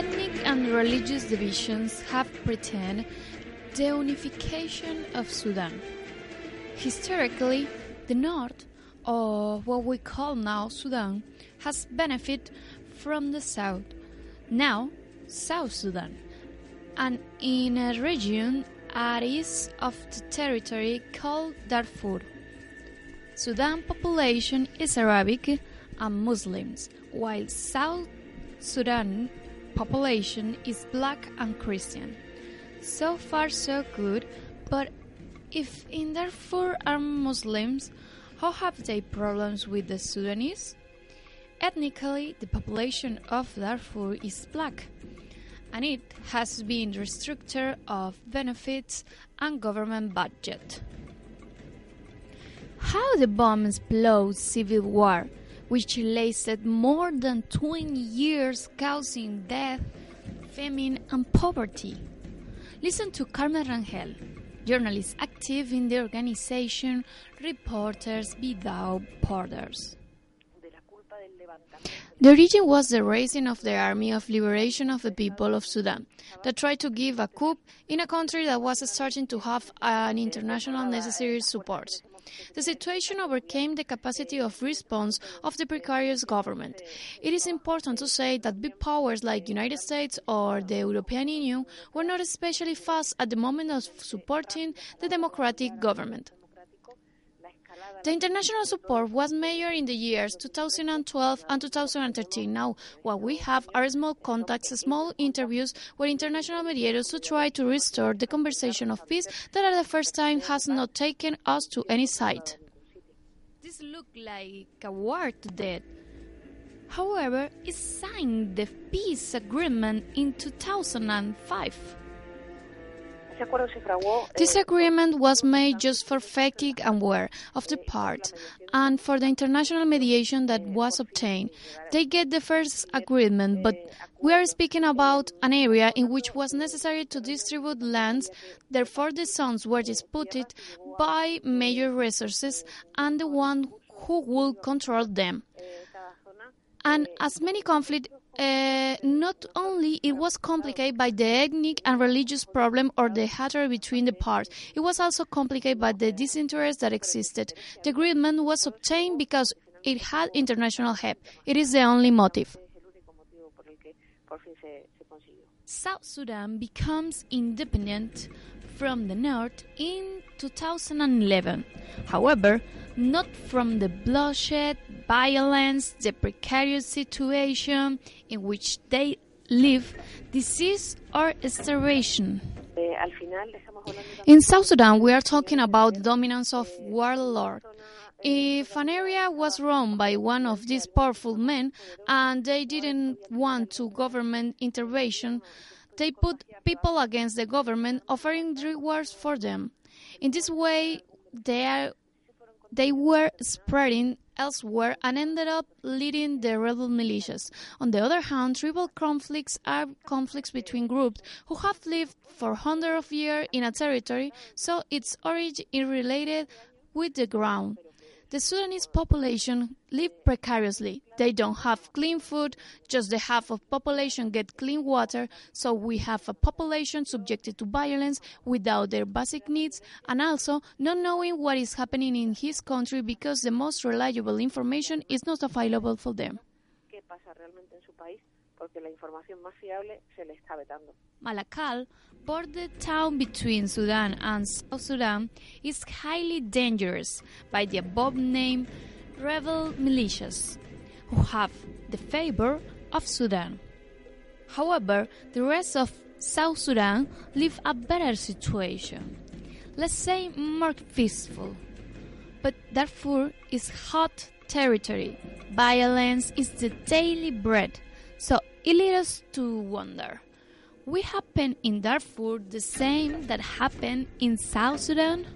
Ethnic and religious divisions have threatened the unification of Sudan. Historically, the north, or what we call now Sudan, has benefited from the south, now South Sudan, and in a region at east of the territory called Darfur. Sudan population is Arabic and Muslims, while South Sudan population is black and Christian. So far so good, but if in Darfur are Muslims, how have they problems with the Sudanese? Ethnically, the population of Darfur is black, and it has been restricted of benefits and government budget. How the bombs blow civil war, which lasted more than 20 years, causing death, famine, and poverty. Listen to Carmen Rangel, journalist active in the organization Reporters Without Borders. The origin was the raising of the Army of Liberation of the People of Sudan that tried to give a coup in a country that was starting to have an international necessary support. The situation overcame the capacity of response of the precarious government. It is important to say that big powers like the United States or the European Union were not especially fast at the moment of supporting the democratic government. The international support was major in the years 2012 and 2013. Now, what we have are small contacts, small interviews with international mediators who try to restore the conversation of peace that at the first time has not taken us to any side. This looked like a war to death. However, it signed the peace agreement in 2005. This agreement was made just for fatigue and wear of the part and for the international mediation that was obtained. They get the first agreement, but we are speaking about an area in which was necessary to distribute lands, therefore the zones were disputed by major resources and the one who will control them. And as many conflicts uh, not only it was complicated by the ethnic and religious problem or the hatred between the parts, it was also complicated by the disinterest that existed. The agreement was obtained because it had international help. It is the only motive. South Sudan becomes independent from the north in 2011. However, not from the bloodshed, violence, the precarious situation in which they live, disease, or starvation. In South Sudan, we are talking about the dominance of warlord. If an area was run by one of these powerful men and they didn't want to government intervention, they put people against the government, offering rewards for them. In this way, they are they were spreading elsewhere and ended up leading the rebel militias. On the other hand, tribal conflicts are conflicts between groups who have lived for hundreds of years in a territory, so its origin is related with the ground. The Sudanese population live precariously. They don't have clean food, just the half of population get clean water, so we have a population subjected to violence without their basic needs and also not knowing what is happening in his country because the most reliable information is not available for them. Malakal, border town between Sudan and South Sudan, is highly dangerous by the above named rebel militias who have the favor of Sudan. However, the rest of South Sudan live a better situation. Let's say more peaceful. but Darfur is hot territory. Violence is the daily bread. So it leads us to wonder. We happen in Darfur the same that happened in South Sudan?